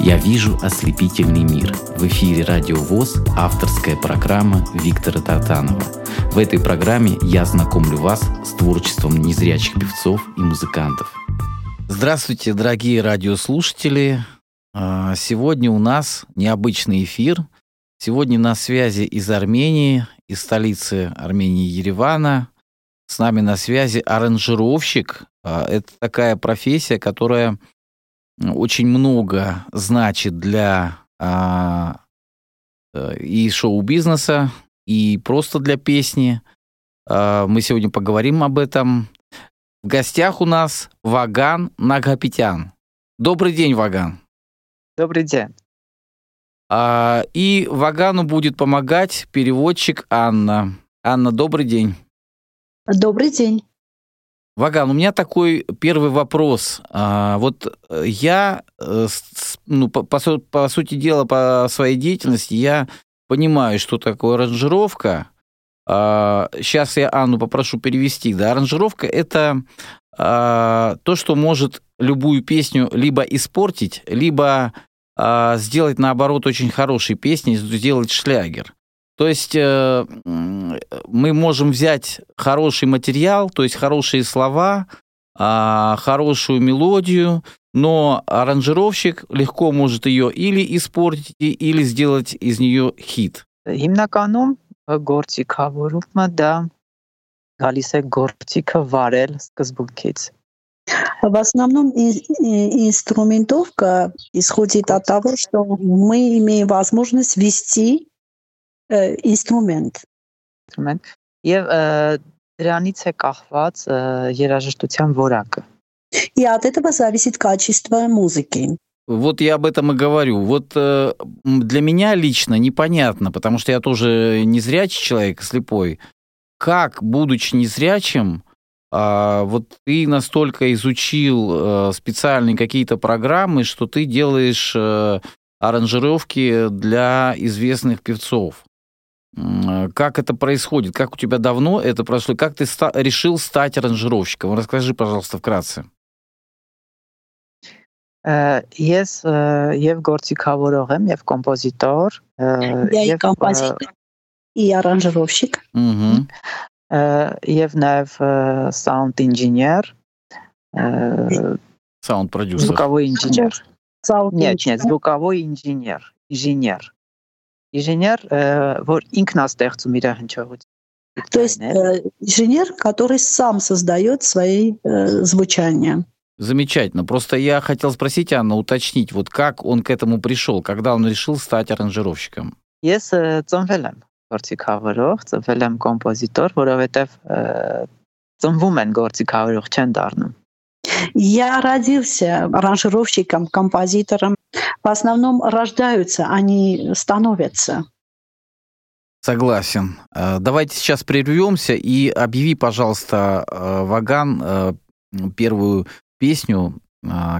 Я вижу ослепительный мир. В эфире Радио ВОЗ авторская программа Виктора Татанова. В этой программе я знакомлю вас с творчеством незрячих певцов и музыкантов. Здравствуйте, дорогие радиослушатели. А, сегодня у нас необычный эфир. Сегодня на связи из Армении, из столицы Армении Еревана. С нами на связи аранжировщик. А, это такая профессия, которая очень много значит для а, э, и шоу-бизнеса, и просто для песни. А, мы сегодня поговорим об этом. В гостях у нас Ваган Нагапитян. Добрый день, Ваган. Добрый день. А, и Вагану будет помогать переводчик Анна. Анна, добрый день. Добрый день. Ваган, у меня такой первый вопрос. А, вот э, я, э, ну, по, по, по сути дела, по своей деятельности, я понимаю, что такое аранжировка. А, сейчас я Анну попрошу перевести. Да, аранжировка – это а, то, что может любую песню либо испортить, либо сделать, наоборот, очень хорошей песней, сделать шлягер. То есть э, мы можем взять хороший материал, то есть хорошие слова, э, хорошую мелодию, но аранжировщик легко может ее или испортить, или сделать из нее хит. Հիմնականում գործիքավորումը դա գալիս է գործիքը վարել սկզբունքից։ В основном инструментовка исходит от того, что мы имеем возможность вести ինստրումենտ։ Ինստրումենտ եւ դրանից է կախված երաժշտության որակը։ И от этого зависит качество музыки. Вот я об этом и говорю. Вот э, для меня лично непонятно, потому что я тоже незрячий человек, слепой. Как, будучи незрячим, э, вот ты настолько изучил э, специальные какие-то программы, что ты делаешь э, аранжировки для известных певцов. Как это происходит? Как у тебя давно это прошло? Как ты ста- решил стать аранжировщиком? Расскажи, пожалуйста, вкратце. Ես եւ գործիքավորող եմ եւ կոմպոզիտոր եւ կոմպոզիտոր и аранжировщик եւ նաեւ sound engineer sound producer звуковой инженер нет нет звуковой инженер инженер Инженер, որ ինքն է ստեղծում իր հնչողությունը։ То есть э, инженер, который сам создает свои э, звучания. Замечательно. Просто я хотел спросить Анна, уточнить, вот как он к этому пришел, когда он решил стать аранжировщиком? Ես ծնվել եմ գործիքավորող, ծնվել եմ կոմպոզիտոր, որովհետև ծնվում են գործիքավորող չեն դառնում։ Я родился аранжировщиком, композитором. В основном рождаются, они становятся. Согласен. Э, давайте сейчас прервемся и объяви, пожалуйста, э, Ваган, э, первую песню,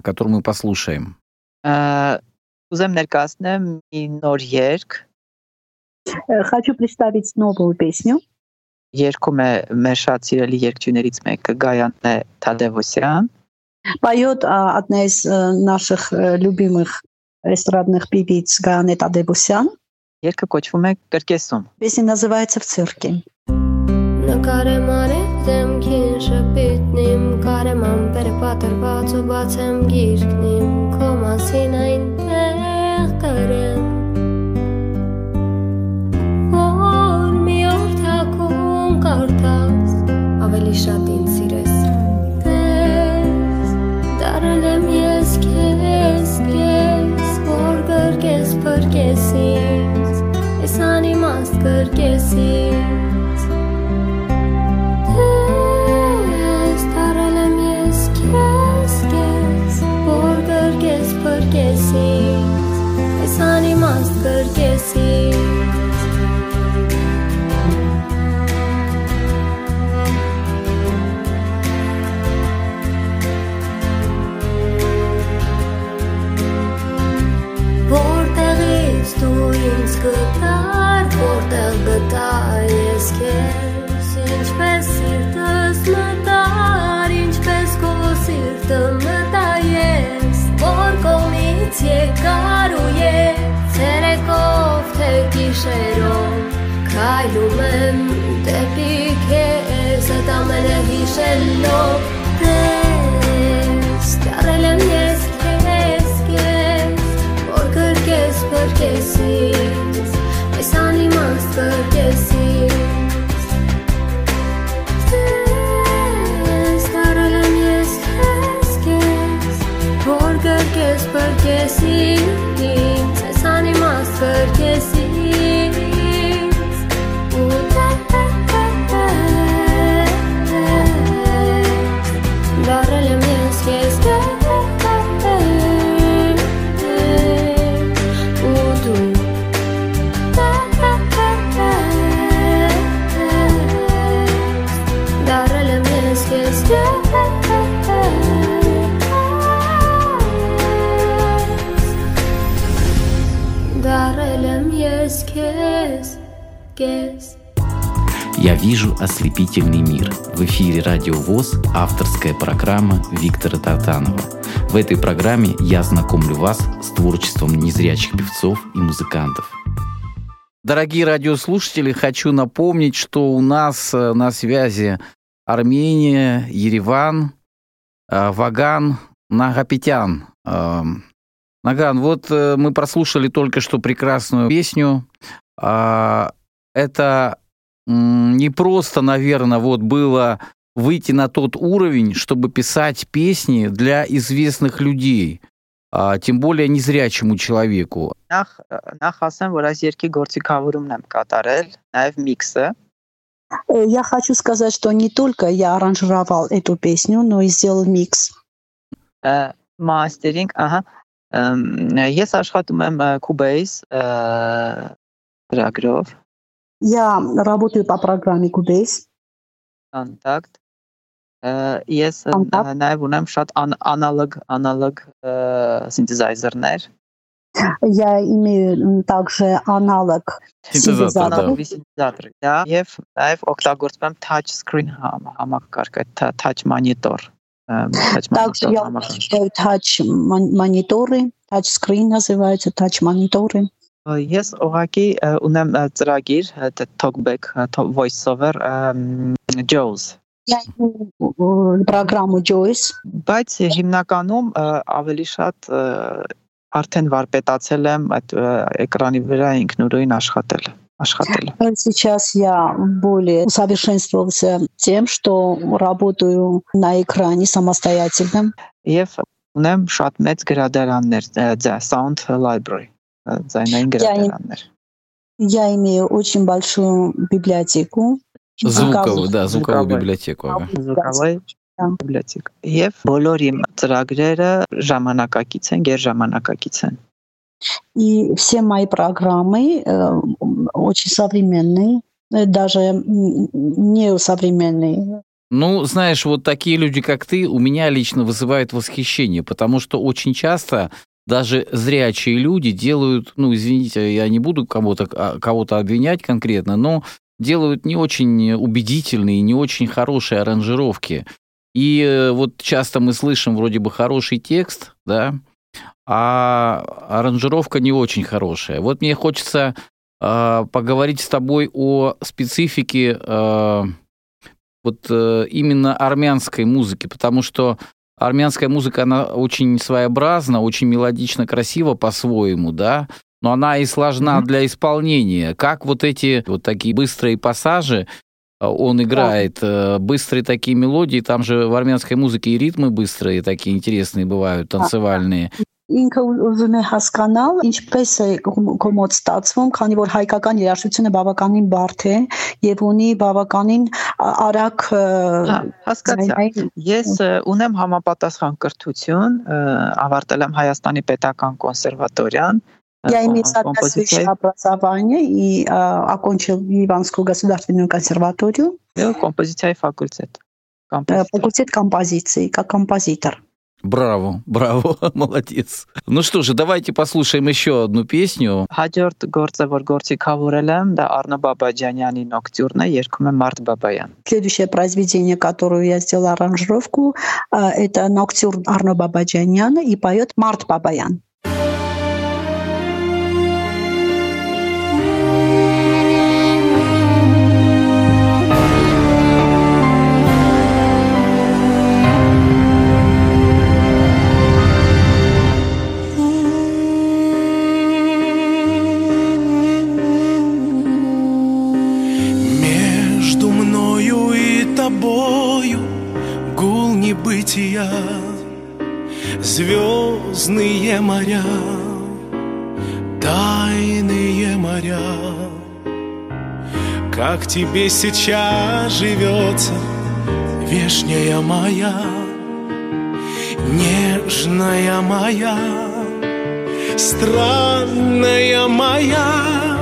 которую мы послушаем. Ուզեմ ներկայացնեմ մի նոր երգ։ Хочу представить новую песню. Երգում է մեր շատ սիրելի երգչուներից մեկը Գայանե Թադևոսյան поет одна из наших любимых эстрадных певиц Ганет Адебусян. Երգը կոչվում է Կրկեսում։ Песня называется «В цирке». Նկարեմ արև դեմքին շպիտնիմ Կարեմ ամպերը պատրված ու բացեմ գիրկնիմ Քո մասին այնտեղ կարեմ Որ մի օր թակում կարդաս Ավելի շատ ինձ սիրես Դարել եմ ես քեզ, քեզ, որ գրկես փրկես ինձ, ես անիմաստ գրկես ինձ։ Դες դարել եմ ես քեզ, քեզ, որ գրկես փրկես ինձ, ես անիմաստ գրկես ինձ։ letar, portal letar. Từ вижу ослепительный мир. В эфире Радио ВОЗ авторская программа Виктора Тартанова. В этой программе я знакомлю вас с творчеством незрячих певцов и музыкантов. Дорогие радиослушатели, хочу напомнить, что у нас э, на связи Армения, Ереван, э, Ваган, Нагапетян. Э, Наган, вот мы прослушали только что прекрасную песню. А, это не просто, наверное, вот было выйти на тот уровень, чтобы писать песни для известных людей, а, тем более незрячему человеку. Նախ նախ ասեմ, որ այս երկի գործիքավորումն եմ կատարել, նաև միքսը։ Я хочу сказать, что не только я аранжировал эту песню, но и сделал микс. Мастеринг, ահա։ Ես աշխատում եմ Cubase ծրագրով, Я работаю по программе Cubase. Contact. Ես նաև ունեմ շատ аналог аналог э, синтезайзерներ։ Я имею также аналог синтезаторի սինթեզատորի, դա եւ նաեւ օգտագործում եմ touch screen համակարգ, այդ э, touch monitor, э, touch monitor համակարգ։ Touch monitor, touch screen называется touch monitor։ Ես ուղակի ունեմ ծրագիր talkback voiceover Jaws Я имею программу Joyce, բայց հիմնականում ավելի շատ արդեն վարպետացել եմ այդ էկրանի վրա ինքնուրույն աշխատել աշխատել։ Сейчас я более усовершенствовался тем, что работаю на экране самостоятельно. Եվ ունեմ շատ մեծ գրադարաններ, Sound Library, ձայնային գրադարաններ։ Я имею очень большую библиотеку. Звуковую, да, звуковую библиотеку. ага. Զուգավայ բիբլիոթեկ։ Եվ բոլոր իմ ծրագրերը ժամանակակից են, գերժամանակակից են։ И все мои программы э, очень современные, э, даже м, не современные. Ну, знаешь, вот такие люди, как ты, у меня лично вызывают восхищение, потому что очень часто даже зрячие люди делают, ну, извините, я не буду кого-то а, кого-то обвинять конкретно, но делают не очень убедительные, не очень хорошие аранжировки. И э, вот часто мы слышим вроде бы хороший текст, да, а аранжировка не очень хорошая. Вот мне хочется э, поговорить с тобой о специфике э, вот э, именно армянской музыки, потому что армянская музыка, она очень своеобразна, очень мелодично, красиво по-своему, да, но она и сложна Мгм. для исполнения. Как вот эти вот такие быстрые пассажи э, он играет, э, быстрые такие мелодии, там же в армянской музыке и ритмы быстрые, такие интересные бывают, танцевальные. Ինքը ու- ուզում է հասկանալ ինչպես է քո- քո մոտ ստացվում, քանի որ հայկական երաժշտությունը բավականին բարդ է եւ ունի բավականին ա- արագ ը, Հա, հասկացա։ ձայնային- Ես ը, ունեմ համապատասխան կրթություն, ը, ավարտել եմ Հայաստանի Պետական կոնսերվատորիան, ը, Я имею կոմ- соответствующее կոմպոզիցիայի образование и а, окончил Иванскую государственную консерваторию, եւ կոմպոզիցիայի факультет։ э, Կոմպոզիտոր։ факультет композиции, как композитор. Браво, браво, молодец. Ну что же, давайте послушаем еще одну песню. Հաջորդ գործը, որ գործիքավորել եմ, դա Արնո Բաբաջանյանի Նոկտյուրն է, երգում է Մարտ Բաբայան։ Следующее произведение, которое я сделала аранжировку, а, это «Ноктюрн» Арно Бабаджаняна и поет Март Бабаян. Тобою гул небытия Звезды грозные моря, тайные моря. Как тебе сейчас живется, вешняя моя, нежная моя, странная моя.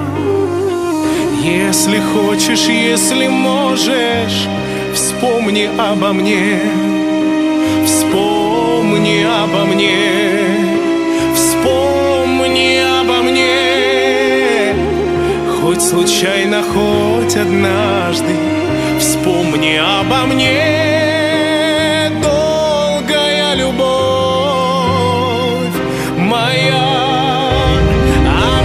Если хочешь, если можешь, вспомни обо мне, вспомни обо мне, вспомни обо мне. Хоть случайно, хоть однажды, вспомни обо мне. Долгая любовь моя, а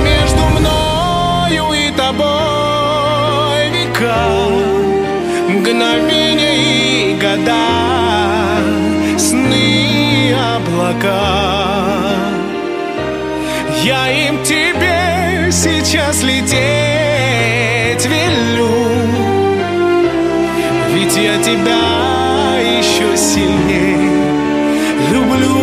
сны облака. Я им тебе сейчас лететь велю, ведь я тебя еще сильнее люблю.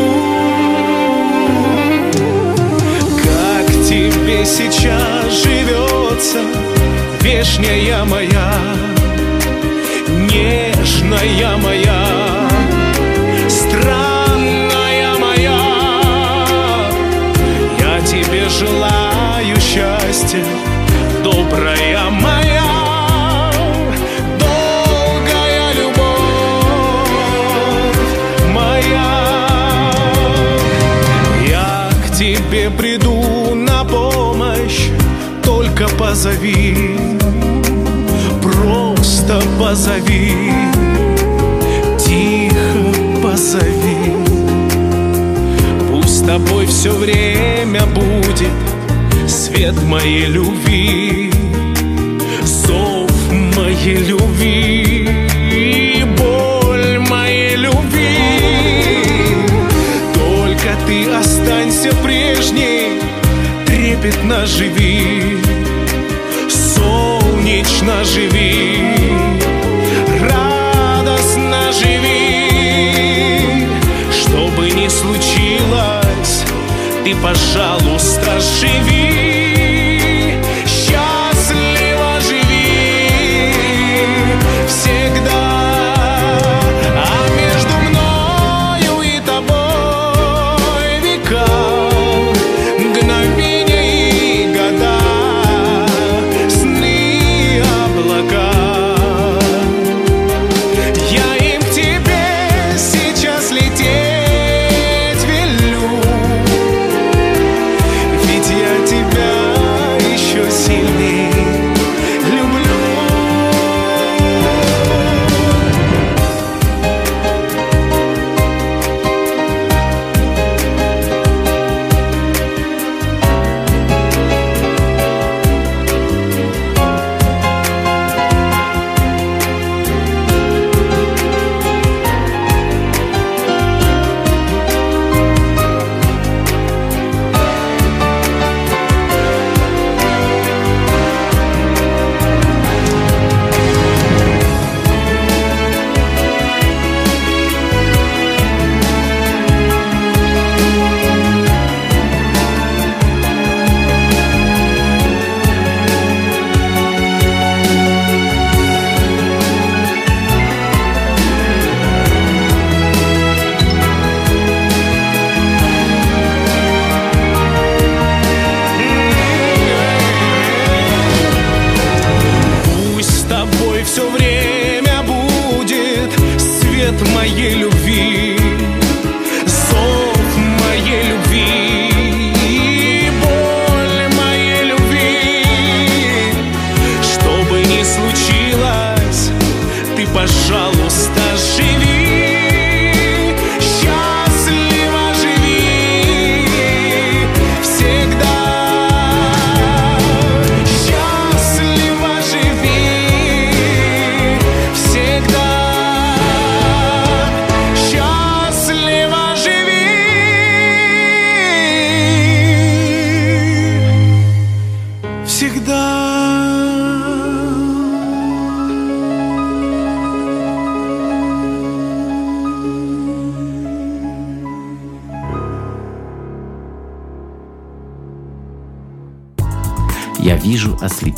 Как тебе сейчас живется, вешняя моя, нежная моя, желаю счастья, добрая моя, долгая любовь моя. Я к тебе приду на помощь, только позови, просто позови, тихо позови. Тобой все время будет свет моей любви, зов моей любви, боль моей любви. Только ты останься прежней, трепетно живи, солнечно живи, пожалуйста, живи,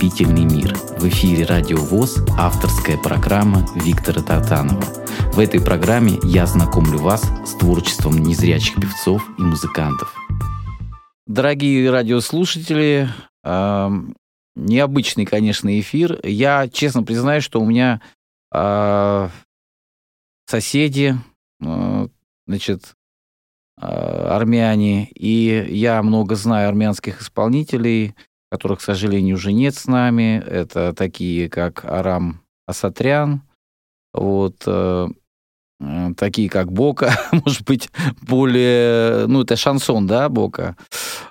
вижу ослепительный мир. В эфире Радио ВОЗ авторская программа Виктора Татанова. В этой программе я знакомлю вас с творчеством незрячих певцов и музыкантов. Дорогие радиослушатели, э, необычный, конечно, эфир. Я честно признаюсь, что у меня э, соседи, э, значит, э, армяне, и я много знаю армянских исполнителей – которых, к сожалению, уже нет с нами. Это такие, как Арам Асатрян, вот, э, э, такие, как Бока, может быть, более... Ну, это шансон, да, Бока?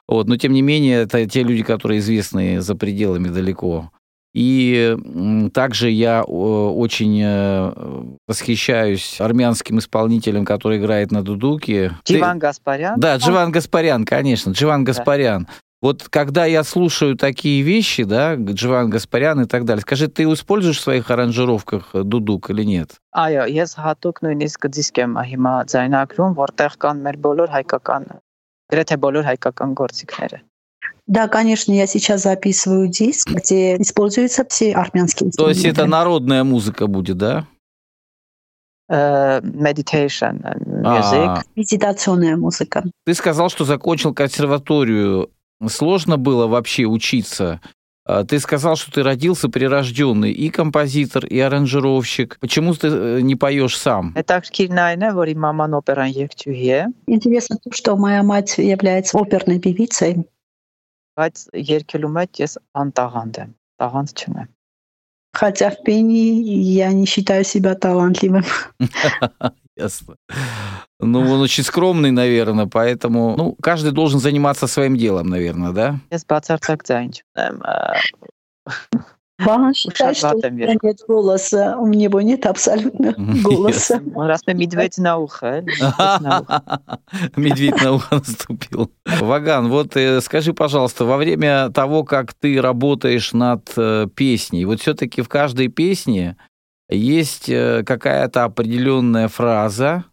Вот, но, тем не менее, это те люди, которые известны за пределами далеко. И также я очень э, восхищаюсь армянским исполнителем, который играет на дудуке. Дживан. Гаспарян? Да, Дживан Гаспарян, конечно, Дживан Гаспарян. Да. Вот когда я слушаю такие вещи, да, Дживан Гаспарян и так далее, скажи, ты используешь в своих аранжировках дудук или нет? Այո, ես հատուկ նույնիսկ դիսկ եմ հիմա ձայնագրում, որտեղ կան մեր բոլոր հայկական, գրեթե բոլոր հայկական գործիքները։ Да, конечно, я сейчас записываю диск, где используются все армянские инструменты. То есть это народная музыка будет, да? meditation music. Медитационная музыка. Ты сказал, что закончил консерваторию сложно было вообще учиться? А, ты сказал, что ты родился прирожденный и композитор, и аранжировщик. Почему ты э, не поешь сам? Интересно то, что моя мать является оперной певицей. Хотя в пении я не считаю себя талантливым. ясно. Ну, он очень скромный, наверное, поэтому... Ну, каждый должен заниматься своим делом, наверное, да? Я pats ar tak что у меня нет голоса. У него нет абсолютно голоса. Он Раз на медведь на ухо. А? Медведь на ухо наступил. Ваган, вот э, скажи, пожалуйста, во время того, как ты работаешь над э, песней, вот все-таки в каждой песне есть э, какая-то определенная фраза,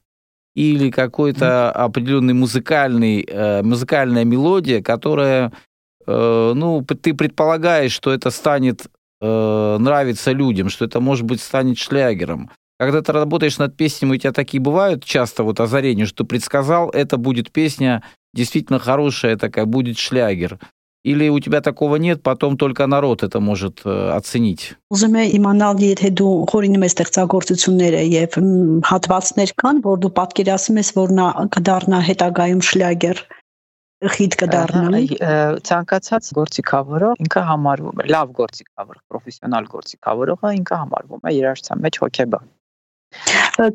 или какой-то определенный музыкальный, э, музыкальная мелодия, которая, э, ну, ты предполагаешь, что это станет нравиться людям, что это, может быть, станет шлягером. Когда ты работаешь над песнями, у тебя такие бывают часто вот озарения, что ты предсказал, это будет песня действительно хорошая такая, будет шлягер. Или у тебя такого нет, потом только народ это может э, оценить? Ուզում եմ իմանալ, եթե դու խորինում ես ստեղծագործությունները եւ հատվածներ կան, որ դու պատկերացնում ես, որ նա կդառնա հետագայում շլագեր խիտ կդառնա։ Ցանկացած գործիքավորող ինքը համարվում է լավ գործիքավոր, պրոֆեսիոնալ գործիքավորողը ինքը համարվում է երաժշտության մեջ հոգեբան։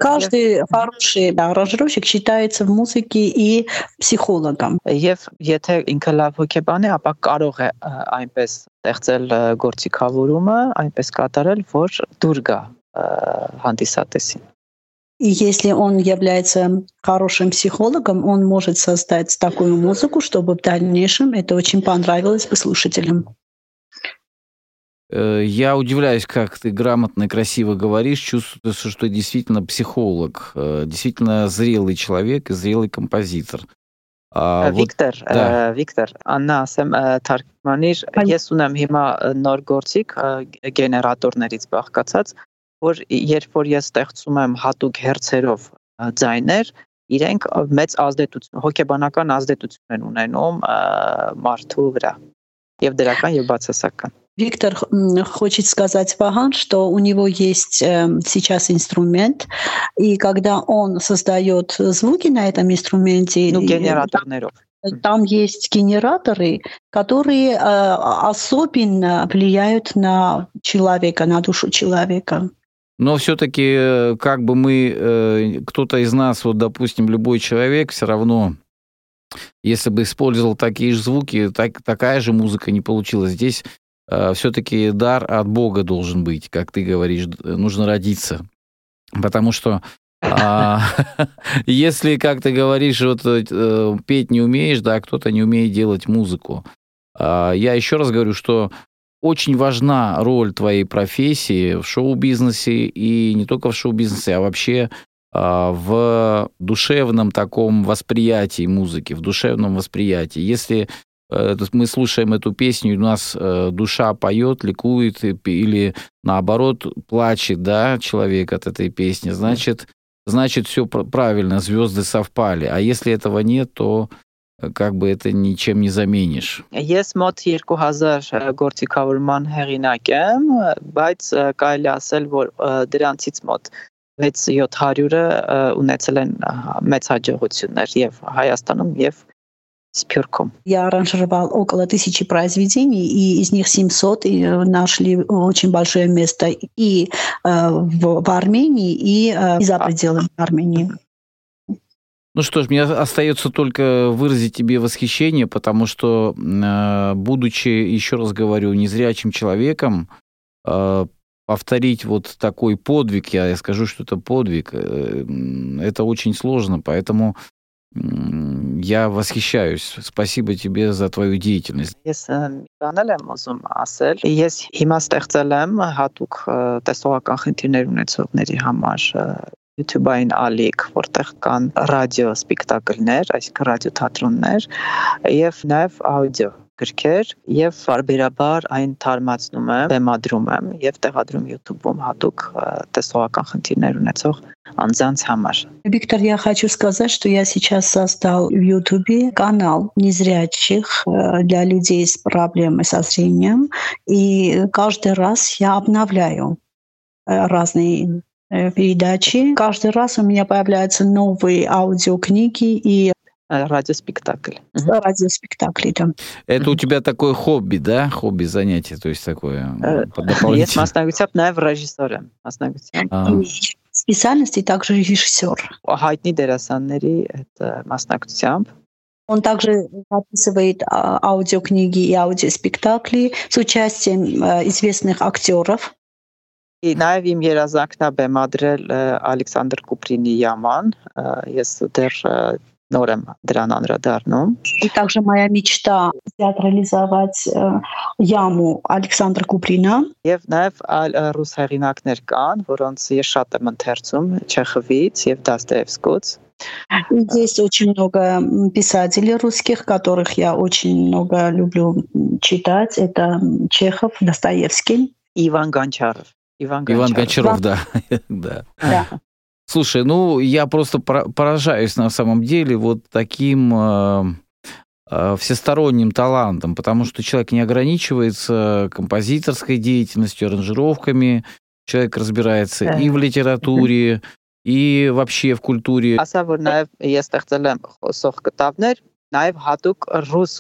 Каждый хороший аранжировщик считается в музыке и психологом. Եվ եթե ինքը լավ հոգեբան է, ապա կարող է այնպես ստեղծել գործիքավորումը, այնպես կատարել, որ դուր գա հանդիսատեսին։ И если он является хорошим психологом, он может создать такую музыку, чтобы в дальнейшем это очень понравилось бы слушателям. Э, я удивляюсь, как ты грамотно и красиво говоришь, чувствуется, что ты действительно психолог, э, действительно зрелый человек и зрелый композитор. Վիկտոր, Վիկտոր, աննա ասեմ թարգմանիր, ես ունեմ հիմա նոր գործիք գեներատորներից բաղկացած, որ երբ որ ես ստեղծում եմ հատուկ հերցերով ձայներ, իրենք մեծ ազդեցություն, հոգեբանական ազդեցություն են ունենում մարդու վրա եւ դրական եւ բացասական։ Виктор хочет сказать Вахан, что у него есть эм, сейчас инструмент, и когда он создает звуки на этом инструменте, ну, генератор там есть генераторы, которые э, особенно влияют на человека, на душу человека. Но все-таки, э, как бы мы, э, кто-то из нас, вот, допустим, любой человек, все равно, если бы использовал такие же звуки, так, такая же музыка не получилась. Здесь Э, все-таки дар от Бога должен быть, как ты говоришь, нужно родиться. Потому что а, если, как ты говоришь, вот э, петь не умеешь, да, кто-то не умеет делать музыку. А, я еще раз говорю, что очень важна роль твоей профессии в шоу-бизнесе и не только в шоу-бизнесе, а вообще а, в душевном таком восприятии музыки, в душевном восприятии. Если э, мы слушаем эту песню, у нас э, душа поет, ликует, или наоборот плачет, да, человек от этой песни, значит, значит все правильно, звезды совпали. А если этого нет, то как бы это ничем не заменишь. Ես մոտ 2000 գործիքավորման հեղինակ եմ, բայց կարելի ասել, որ դրանցից мод 6-700-ը ունեցել են մեծ հաջողություններ եւ Հայաստանում եւ Спирком. Я аранжировал около тысячи произведений, и из них 700 нашли очень большое место и э, в, в Армении, и э, за пределами Армении. Ну что ж, мне остается только выразить тебе восхищение, потому что, э, будучи, еще раз говорю, незрячим человеком, э, повторить вот такой подвиг, я скажу, что это подвиг, э, это очень сложно, поэтому я восхищаюсь. Спасибо тебе за твою деятельность. Ես բանել եմ ուզում ասել, ես հիմա ստեղծել եմ հատուկ տեսողական խնդիրներ ունեցողների համար YouTube-ային ալիք, որտեղ կան ռադիո սպեկտակլներ, այսինքն ռադիո թատրոններ եւ նաեւ աուդիո գրքեր եւ բարբերաբար այն թարմացնում եմ, բեմադրում եմ եւ տեղադրում YouTube-ում հատուկ տեսողական խնդիրներ ունեցող անձանց համար. Виктор, я хочу сказать, что я сейчас создал в YouTube канал незрячих для людей с проблемой со зрением, и каждый раз я обновляю разные Э, передачи. Каждый раз у меня появляются новые аудиокниги и Э, радиоспектакль. Э, радиоспектакль идем. Это у тебя такое хобби, да? Хобби, занятие, то есть такое э, Нет, мы останавливаемся в режиссере. А. Специальности также режиссер. Хайтни Дерасаннери, это Маснактсямп. Он также записывает а, аудиокниги и аудиоспектакли с участием известных актеров. И на երազանքն է բեմադրել Александр Куприни Яман, Ես դեռ նոր եմ դրան անդրադառնում։ И также моя мечта театрализовать яму Ալեքսանդր Կուպրինա։ Եվ նաև այլ ռուս հեղինակներ կան, որոնց ես շատ եմ ընթերցում Չեխովից եւ Դաստոևսկուց։ Есть очень много писателей русских, которых я очень много люблю читать. Это Чехов, Достоевский. Иван Гончаров. Иван Гончаров. Иван Гончаров, да. да. да. Слушай, ну я просто поражаюсь на самом деле вот таким э, э, всесторонним талантом, потому что человек не ограничивается композиторской деятельностью, аранжировками, человек разбирается да. и в литературе, и вообще в культуре. Ասա որ նաև ես ստեղծել եմ խոսող կտավներ, նաև հատուկ ռուս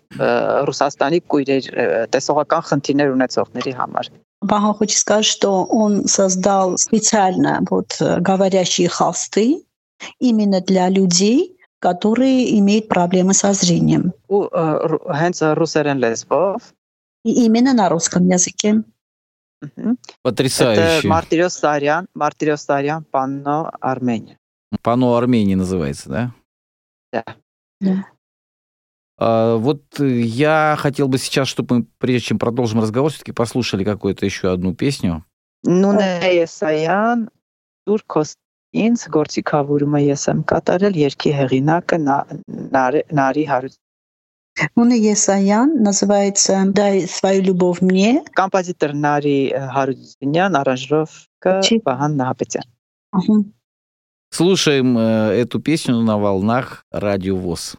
Ռուսաստանի կույրեր տեսողական խնդիրներ ունեցողների համար։ Пахан хочет сказать, что он создал специально вот э, говорящие холсты именно для людей, которые имеют проблемы со зрением. Э, И именно на русском языке. Потрясающе. Это Мартириос Сарян, Мартириос Сарян, Панно Армения. Панно Армении называется, да? Да. да. А, вот я хотел бы сейчас, чтобы мы, прежде чем продолжим разговор, все-таки послушали какую-то еще одну песню. Ну, Նունե դուր ինձ գործիքավորումը ես եմ կատարել երկի հեղինակը Նարի Հարություն Нуна Есаян называется «Дай свою любовь мне». Композитор Нари Харудинян, аранжировка Баган Нахапетян. Слушаем э, эту песню на волнах Радио ВОЗ.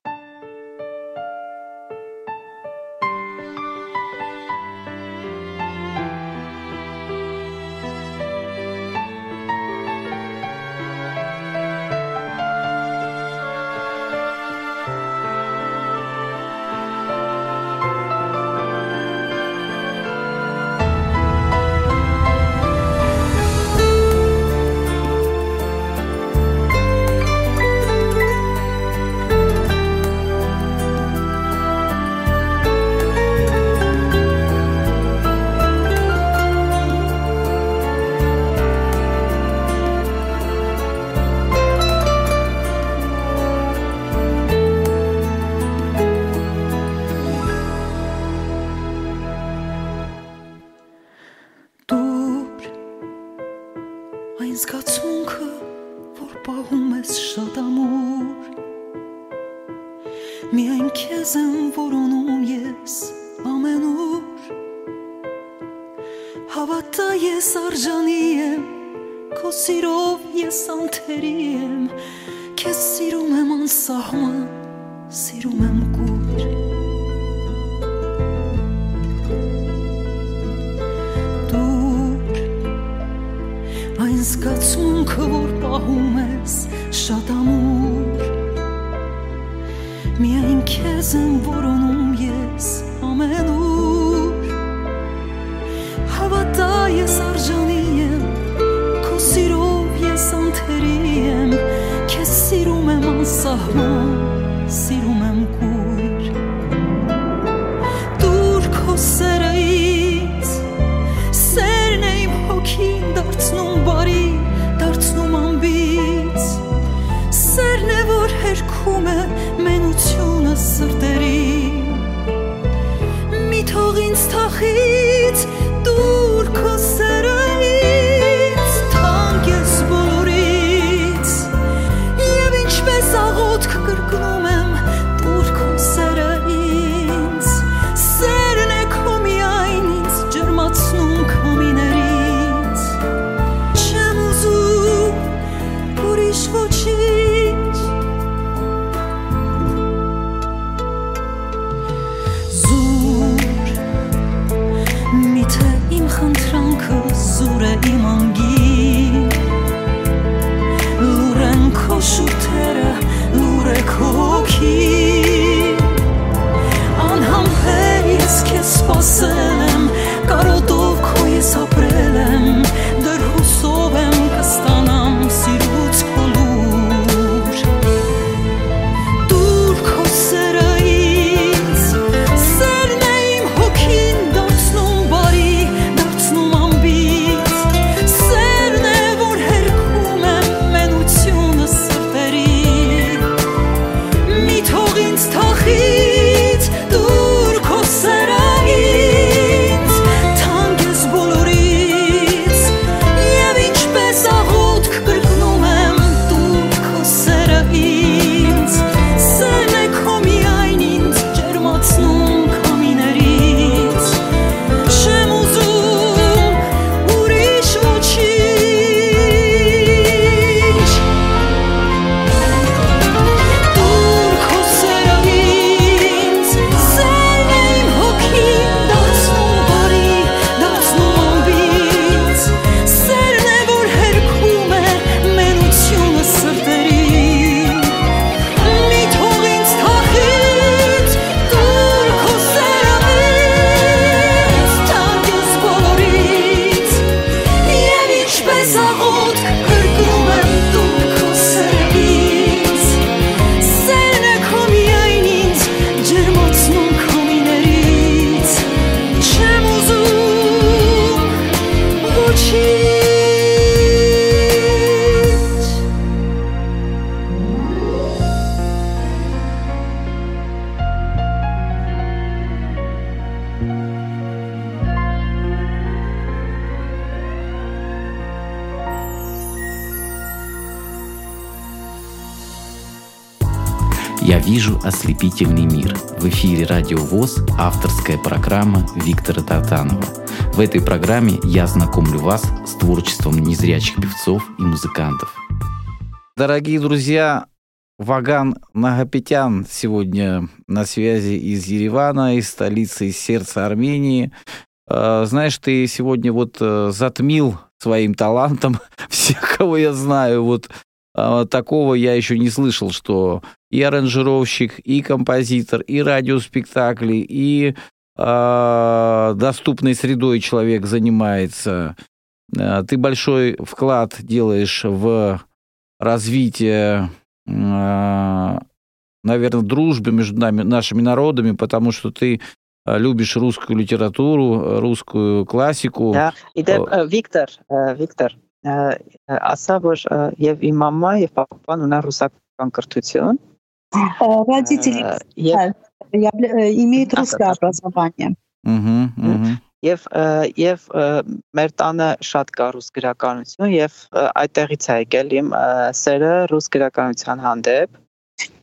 Ինձ թախից программа Виктора Татанова. В этой программе я знакомлю вас с творчеством незрячих певцов и музыкантов. Дорогие друзья, Ваган Нагапетян сегодня на связи из Еревана, из столицы, из сердца Армении. Э, Знаешь, ты сегодня вот э, затмил своим талантом всех, кого я знаю. Вот э, такого я еще не слышал, что и аранжировщик, и композитор, и радиоспектакли, и доступной средой человек занимается. Э, Ты большой вклад делаешь в развитие, э, наверное, дружбы между нами, нашими народами, потому что ты э, любишь русскую литературу, э, русскую классику. Դա իդեպ ը, Վիկտոր, ը, Վիկտոր, ը, ը, ասա որ ը, եւ իմ մամա եւ papan ունեն ռուսական կրթություն Э, Родители ը, եւ я, э, имеют русское Ага. образование. Мгм, мгм. եւ ը, եւ ը, մեր տանը շատ կա ռուս գրականություն եւ ը, այդտեղից է եկել իմ ը, սերը ռուս գրականության հանդեպ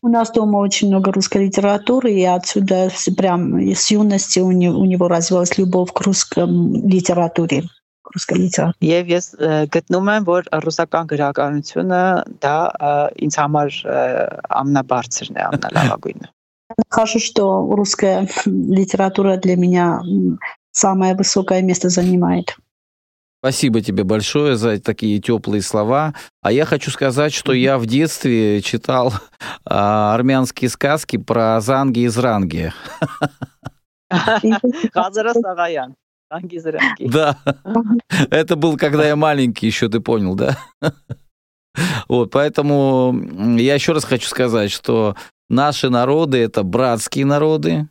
У нас дома очень много русской литературы, и отсюда с- прям с юности у него, у него развилась любовь к русской литературе. ռուսկա լիտերատուրա։ Եվ ես գտնում եմ, որ ռուսական գրականությունը դա ինձ համար ամնաբարձրն է, ամնալավագույնը։ Хожу, что русская литература для меня самое высокое место занимает. Спасибо тебе большое за такие теплые слова. А я хочу сказать, что я в детстве читал а, армянские сказки про Занги и Зранги. Да. Это был, когда я маленький еще, ты понял, да? Вот, поэтому я еще раз хочу сказать, что наши народы это братские народы,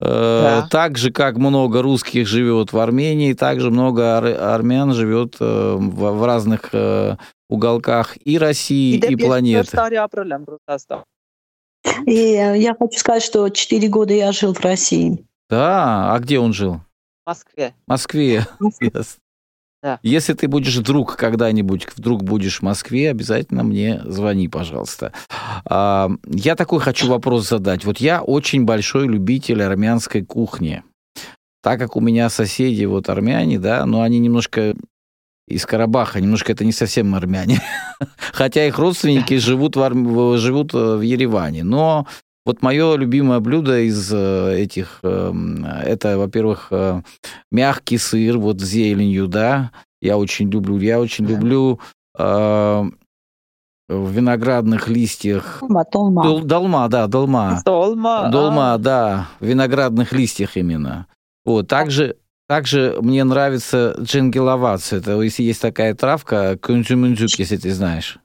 да. Так же, как много русских живет в Армении, также много ар- армян живет э, в, в разных э, уголках и России, и, и планеты. И я хочу сказать, что четыре года я жил в России. Да, а где он жил? В Москве. В Москве. Yes. Да. Если ты будешь вдруг когда-нибудь, вдруг будешь в Москве, обязательно мне звони, пожалуйста. А, я такой хочу вопрос задать. Вот я очень большой любитель армянской кухни. Так как у меня соседи вот армяне, да, но они немножко из Карабаха, немножко это не совсем армяне. Хотя их родственники живут в, живут э, в Ереване. Но вот мое любимое блюдо из э, этих, эм, это, во-первых, э, мягкий сыр, вот с зеленью, да, я очень люблю. Я очень люблю э, в виноградных листьях. Долма. Дол, долма, да, долма. Долма. Долма, а. да, в виноградных листьях именно. Вот, также, также мне нравится джингеловац. Это если есть такая травка, кунжумунджук, если ты знаешь.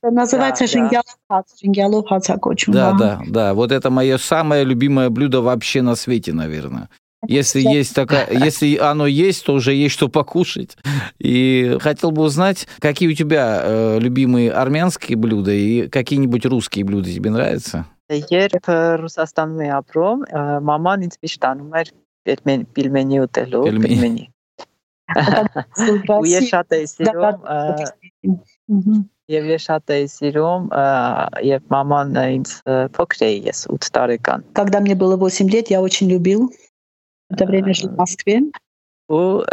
Это называется жингялов хацакочум. Да, да, да. Вот это мое самое любимое блюдо вообще на свете, наверное. Если есть такая, если оно есть, то уже есть что покушать. И хотел бы узнать, какие у тебя э, любимые армянские блюда и какие-нибудь русские блюда тебе нравятся? Երբ Ռուսաստանում էի ապրում, մաման ինձ միշտ տանում էր պիլմենի ուտելու, պիլմենի։ Ու ես շատ էի սիրում Եվ ես շատ էի սիրում, եւ մաման ինձ փոքր էի ես 8 տարեկան։ Когда мне было 8 лет, я очень любил. Это время жил в Москве. ու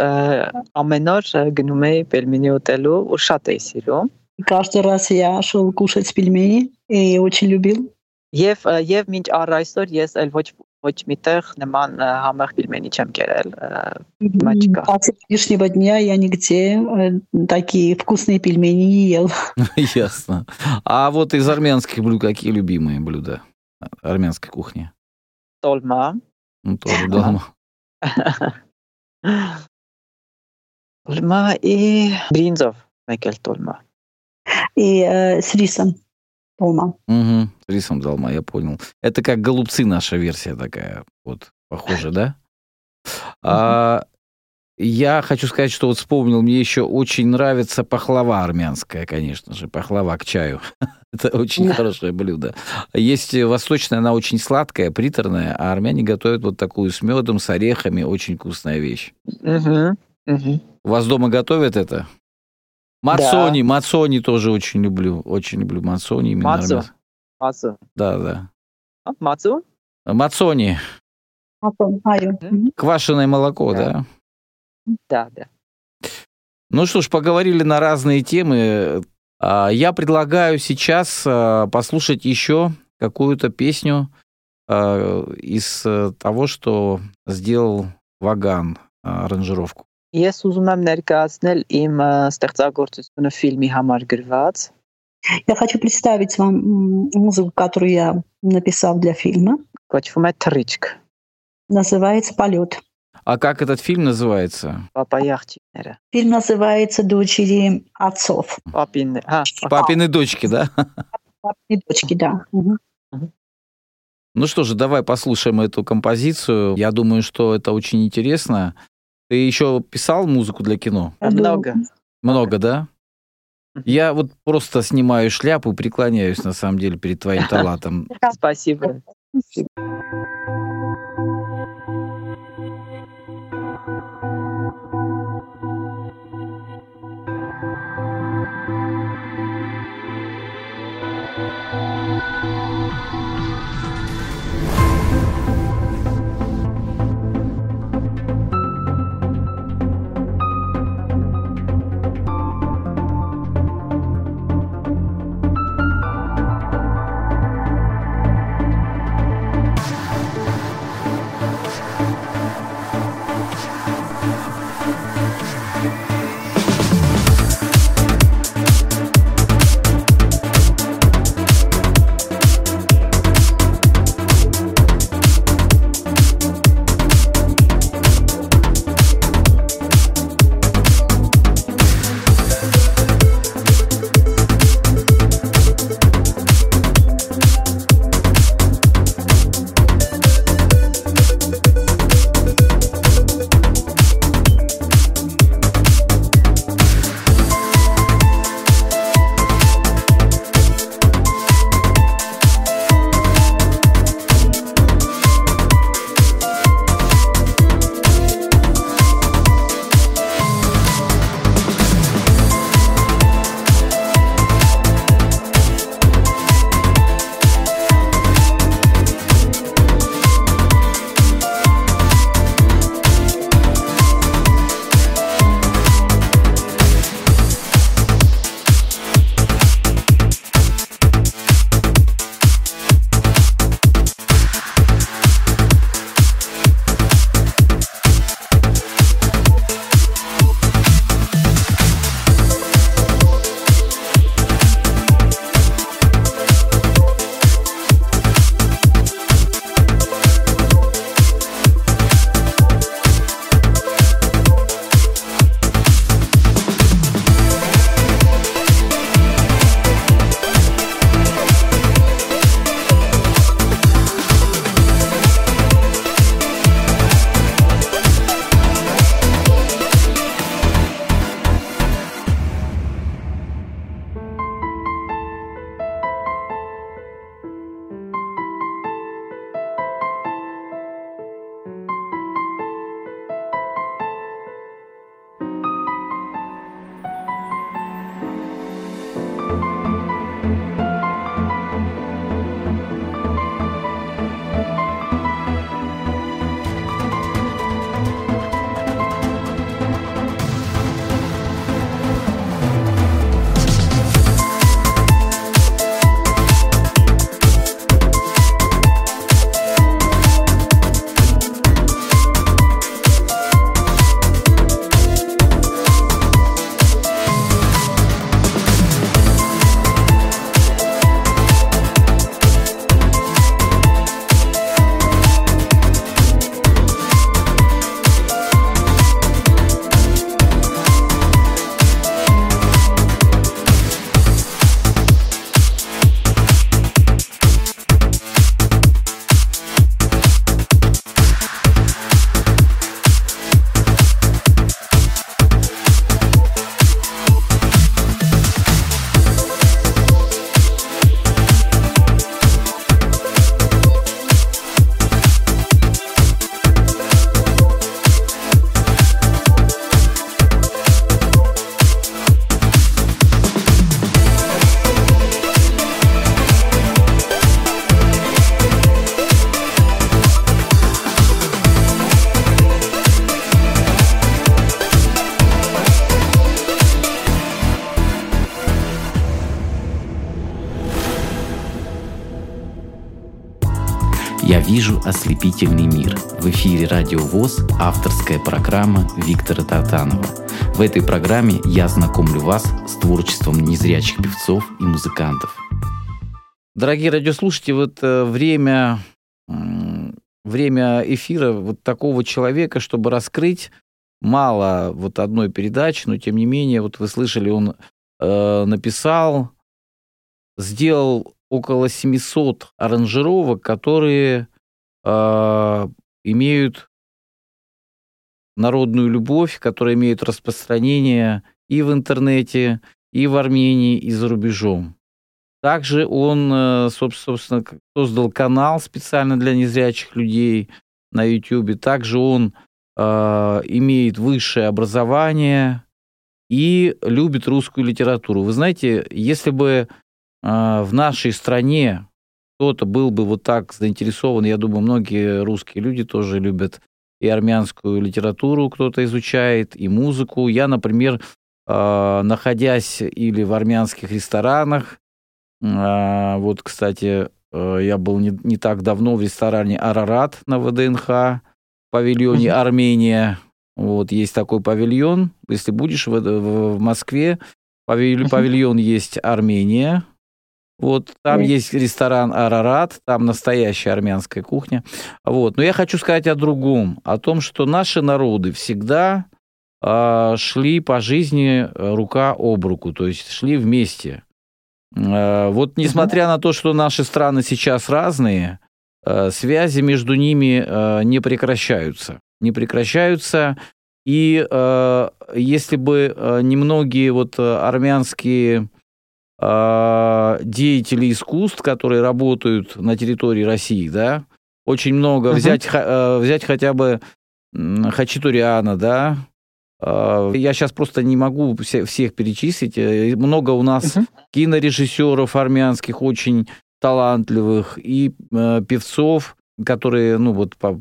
ամեն օր գնում էի պելմենի ուտելու ու շատ էի սիրում։ Каждый раз я шел кушать пельмени и очень любил. Եվ եւ մինչ առ այսօր ես այլ ոչ ոչ միտեղ նման համեղ ֆիլմերի չեմ գերել։ Մաչկա։ После лишнего дня я нигде такие вкусные пельмени не ел. Ясно. А вот из армянских блюд какие любимые блюда армянской кухни? Толма. Ну, тоже долма. Тольма и бринзов, Майкл Толма И э, с рисом. Долма. Угу, с рисом долма, я понял. Это как голубцы наша версия такая, вот, похоже, да? А, я хочу сказать, что вот вспомнил, мне еще очень нравится пахлава армянская, конечно же, пахлава к чаю. Это очень хорошее блюдо. Есть восточная, она очень сладкая, приторная, а армяне готовят вот такую с медом, с орехами, очень вкусная вещь. У вас дома готовят это? Мацони, да. мацони тоже очень люблю. Очень люблю мацони. Мацу. Мацу. Да, да. А, мацу? Мацони. Квашеное молоко, да? Да, да. Ну что ж, поговорили на разные темы. А, я предлагаю сейчас а, послушать еще какую-то песню из э, того, что сделал Ваган аранжировку. Ես ուզում եմ ներկայացնել իմ ստեղծագործությունը ֆիլմի համար գրված։ Я хочу представить вам музыку, которую я написал для фильма. Կոչվում է Թրիչք։ Называется «Полет». А как этот фильм называется? Папа яхтинера. Фильм называется «Дочери отцов». Папины, а, Папины дочки, да? Папины дочки, да. Ну что же, давай послушаем эту композицию. Я думаю, что это очень интересно. Ты еще писал музыку для кино? Много. Много, да? Я вот просто снимаю шляпу и преклоняюсь, на самом деле, перед твоим талантом. Спасибо. «Вижу ослепительный мир». В эфире «Радио ВОЗ» авторская программа Виктора Татанова. В этой программе я знакомлю вас с творчеством незрячих певцов и музыкантов. Дорогие радиослушатели, вот э, время, время эфира вот такого человека, чтобы раскрыть мало вот одной передачи, но тем не менее, вот вы слышали, он э, написал, сделал около 700 аранжировок, которые имеют народную любовь, которые имеют распространение и в интернете, и в Армении, и за рубежом. Также он, э, собственно, создал канал специально для незрячих людей на YouTube. Также он э, имеет высшее образование и любит русскую литературу. Вы знаете, если бы а, в нашей стране кто-то был бы вот так заинтересован, я думаю, многие русские люди тоже любят и армянскую литературу кто-то изучает, и музыку. Я, например, а, находясь или в армянских ресторанах, а, вот, кстати, я был не, не так давно в ресторане «Арарат» на ВДНХ, в павильоне «Армения». Вот, есть такой павильон. Если будешь в, в, в Москве, павильон есть «Армения», вот там есть ресторан Арарат, там настоящая армянская кухня. Вот. Но я хочу сказать о другом, о том, что наши народы всегда э, шли по жизни э, рука об руку, то есть шли вместе. Э, вот несмотря на то, что наши страны сейчас разные, э, связи между ними э, не прекращаются. Не прекращаются. И э, если бы э, немногие вот э, армянские деятелей искусств, которые работают на территории России, да, очень много. Uh-huh. Взять, э, взять хотя бы Хачатуряна, да, а, я сейчас просто не могу всех перечислить. Э, много у нас uh-huh. кинорежиссеров армянских очень талантливых и э, певцов, которые, ну вот, по,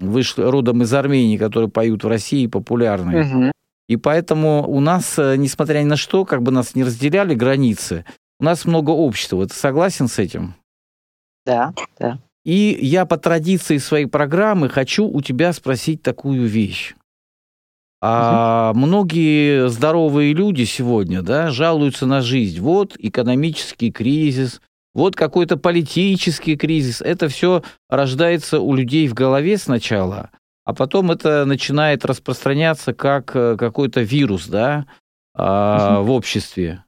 вышли родом из Армении, которые поют в России, популярные. Uh-huh. И поэтому у нас, э, несмотря ни на что, как бы нас не разделяли границы, у нас много общества. Ты согласен с этим? Да, да. И я по традиции своей программы хочу у тебя спросить такую вещь. А угу. многие здоровые люди сегодня, да, жалуются на жизнь. Вот экономический кризис, вот какой-то политический кризис. Это все рождается у людей в голове сначала, а потом это начинает распространяться как э, какой-то вирус, да, а, в обществе.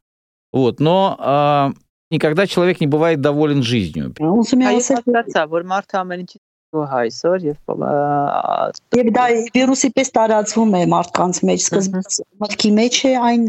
Вот, но а, никогда человек не бывает доволен жизнью. այսօր եւ եւ դա վիրուսի պես տարածվում է մարդկանց մեջ սկզբից մտքի մեջ է այն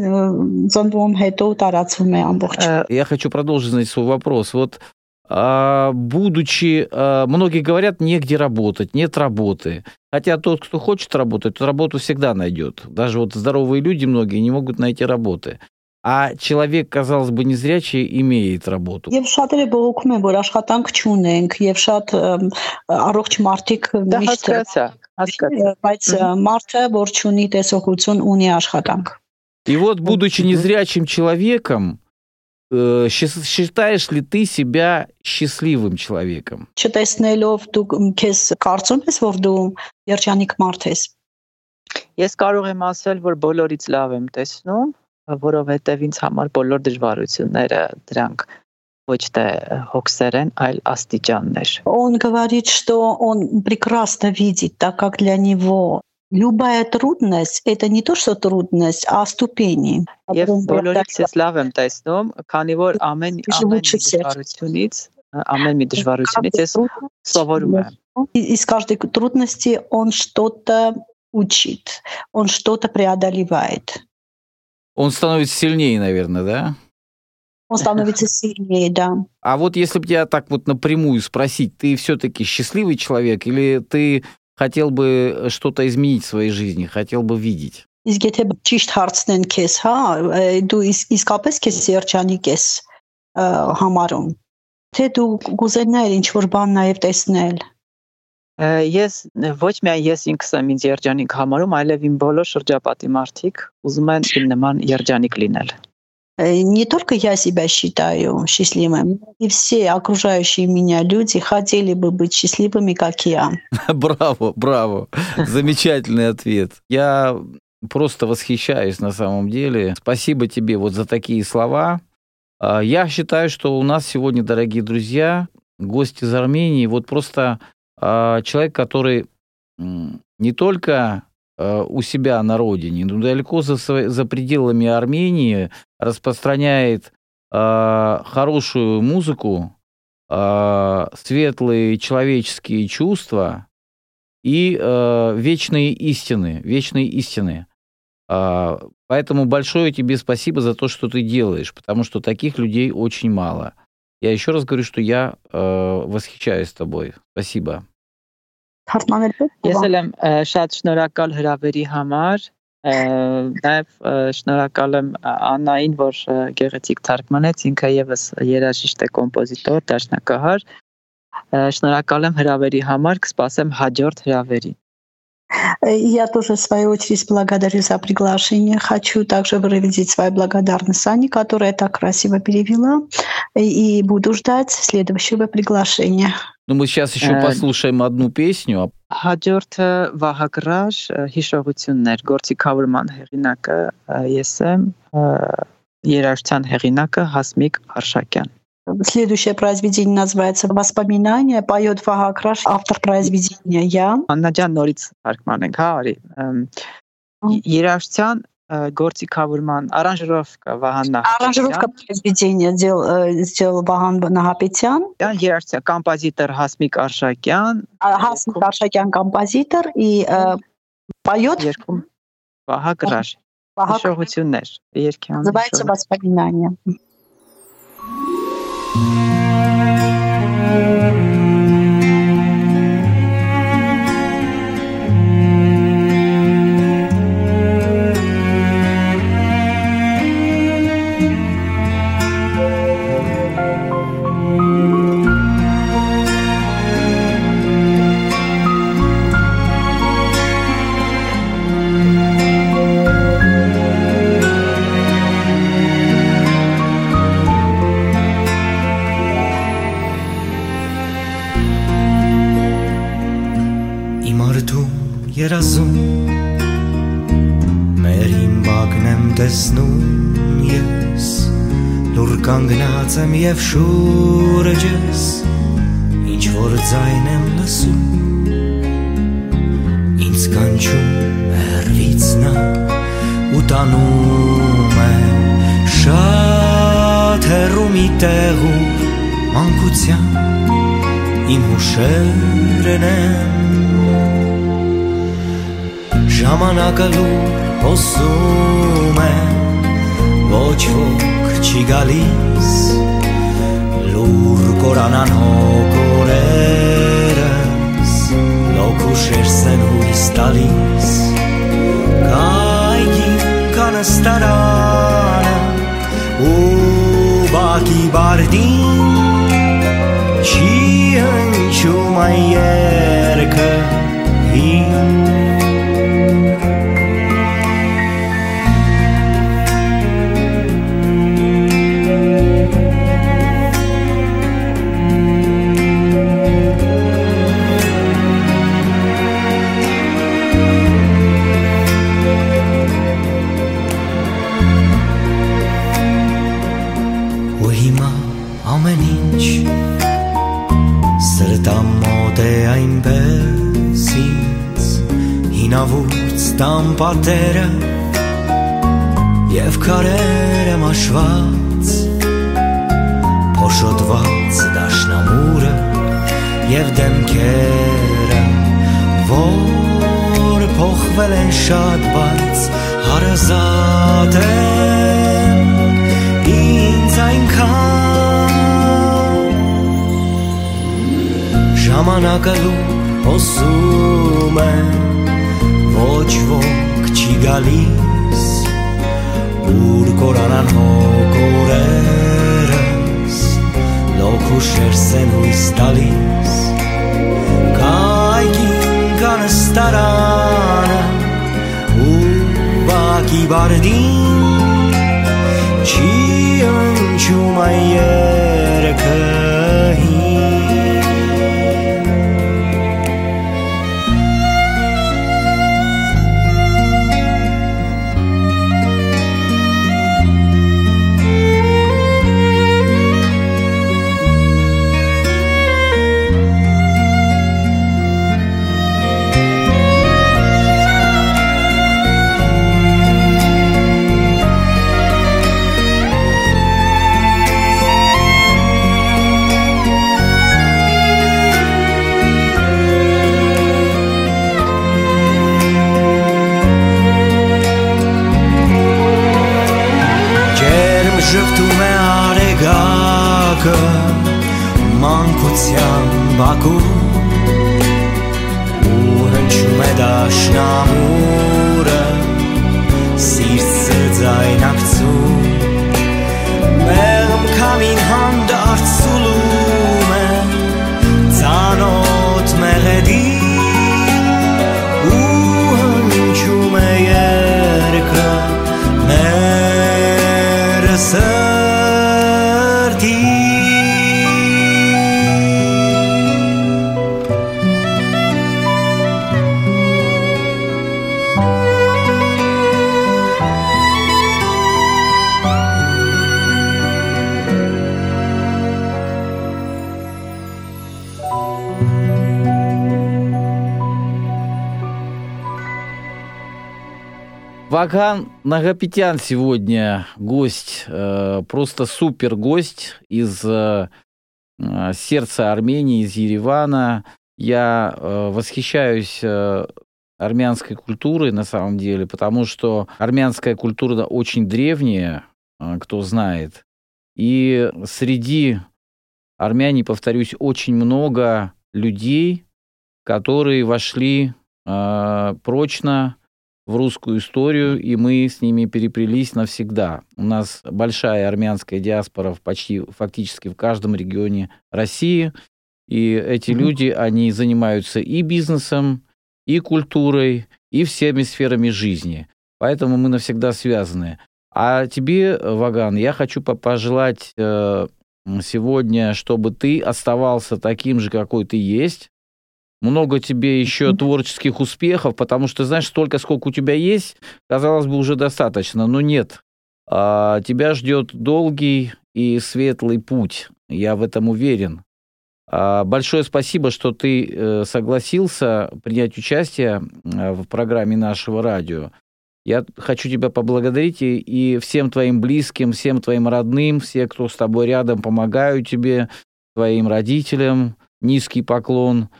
ծնվում հետո տարածվում է ամբողջ Я хочу продолжить значит, свой вопрос. Вот а, будучи, а, многие говорят, негде работать, нет работы. Хотя тот, кто хочет работать, тот работу всегда найдет. Даже вот здоровые люди многие не могут найти работы. А человек, казалось бы, незрячий, имеет работу. Եվ շատերը բողոքում են, որ աշխատանք չունենք, եւ շատ առողջ մարդիկ միշտ հասկացա, հասկացա, բայց մարդը, որ չունի տեսողություն, ունի աշխատանք։ И вот, будучи незрячим человеком, Э, Э, считаешь ли ты себя счастливым человеком? Չտեսնելով դու քեզ կարծում ես, որ դու երջանիկ մարդ ես։ Ես կարող եմ ասել, որ բոլորից լավ եմ տեսնում, որովհետև ինձ համար բոլոր դժվարությունները դրանք ոչ թե հոգսերեն, այլ աստիճաններ։ Он говорит, что он прекрасно видит, так как для него Любая трудность – это не то, что трудность, а ступени. Եվ բոլորից ես լավ եմ տեսնում, քանի որ ամեն ամեն դժվարությունից, ամեն մի դժվարությունից ես սովորում եմ։ Из каждой трудности он что-то учит, он что-то преодолевает. Он становится сильнее, наверное, да? Он становится сильнее, да. А вот если бы тебя так вот напрямую спросить, ты все-таки счастливый человек или ты хотел бы что-то изменить в своей жизни, хотел бы видеть? Իսկ եթե ճիշտ հարցնեն քեզ, հա, դու իսկապես քեզ երջանիկ ես համարում, թե դու կուզենայր ինչ որ բան նաև տեսնել։ Ես ոչ միայն ես ինքս եմ ինձ երջանիկ համարում, այլև իմ բոլոր շրջապատի մարդիկ ուզում են իմ նման երջանիկ լինել։ не только я себя считаю счастливым, и все окружающие меня люди хотели бы быть счастливыми, как я. Браво, браво. Замечательный ответ. Я просто восхищаюсь на самом деле. Спасибо тебе вот за такие слова. А, я считаю, что у нас сегодня, дорогие друзья, гость из Армении, вот просто а, человек, который не только у себя на родине, но далеко за, за пределами Армении распространяет хорошую музыку, светлые человеческие чувства и вечные истины, вечные истины. Поэтому большое тебе спасибо за то, что ты делаешь, потому что таких людей очень мало. Я еще раз говорю, что я э, восхищаюсь тобой. Спасибо. Ես էլ եմ շատ շնորհակալ հրավերի համար։ Նաև շնորհակալ եմ Աննային, որ գեղեցիկ թարգմանեց, ինքը եւս երաժիշտ է, կոմպոզիտոր, դաշնակահար։ Շնորհակալ եմ հրավերի համար, կսպասեմ հաջորդ հրավերին։ Я тоже, в свою очередь, благодарю за приглашение. Хочу также выразить свою благодарность Ане, которая так красиво перевела. И буду ждать следующего приглашения. Ну, мы сейчас еще э, послушаем одну песню. Հաջորդը Վահագրար հիշողություններ գործի կավրման հեղինակը ես եմ երաժշտության հեղինակը Հասմիկ Արշակյան Следующее произведение называется «Воспоминания», поет Вага Краш, автор произведения. «Я». Աննաջան նորից հարկմանենք, հա, արի։ Երաժշտյան э, գործիքավորման аранжировка Վահան Аранжировка произведения дел э, сделал Վահան Նահապետյան։ Դա երաժշտական կոմպոզիտոր Հասմիկ Արշակյան։ Հասմիկ Արշակյան կոմպոզիտոր и э, поет երկում. Վահա Կրաշ։ Հիշողություններ երկի անունով։ Называется «Воспоминания»։ Música եմ եւ շուրջս ինչ որ ձայն եմ լսում ինձ կանչում հերվից նա ու տանում է շատ հեռու մի տեղում մանկության իմ հուշերն են Ժամանակը լուր հոսում է Ոչ ոք չի գալիս urkoranan hokorerez Lokušeš sen hudi stalis Kaj kinkan starana Ubaki bardin Și în ciu mai iercă in. Ваган Нагапетян сегодня гость, э, просто супер гость из э, э, сердца Армении, из Еревана. Я восхищаюсь армянской культурой на самом деле, потому что армянская культура очень древняя, кто знает. И среди армяне, повторюсь, очень много людей, которые вошли прочно в русскую историю, и мы с ними переплелись навсегда. У нас большая армянская диаспора в почти фактически в каждом регионе России, и эти mm-hmm. люди, они занимаются и бизнесом, и культурой, и всеми сферами жизни. Поэтому мы навсегда связаны. А тебе, Ваган, я хочу пожелать э, сегодня, чтобы ты оставался таким же, какой ты есть, много тебе еще творческих успехов, потому что, знаешь, столько, сколько у тебя есть, казалось бы, уже достаточно, но нет. А, тебя ждет долгий и светлый путь, я в этом уверен. А, большое спасибо, что ты э, согласился принять участие э, в программе нашего радио. Я хочу тебя поблагодарить и, и всем твоим близким, всем твоим родным, все, кто с тобой рядом, помогают тебе, твоим родителям, низкий поклон –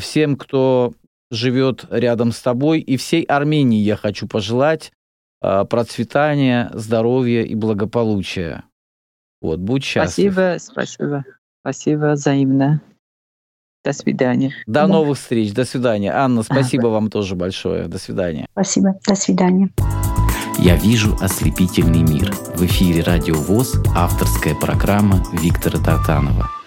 всем, кто живет рядом с тобой, и всей Армении я хочу пожелать а, процветания, здоровья и благополучия. Вот, будь счастлив. Спасибо, спасибо. Спасибо взаимно. До свидания. До новых встреч. До свидания. Анна, спасибо ага. вам тоже большое. До свидания. Спасибо. До свидания. Я вижу ослепительный мир. В эфире Радио ВОЗ авторская программа Виктора Татанова.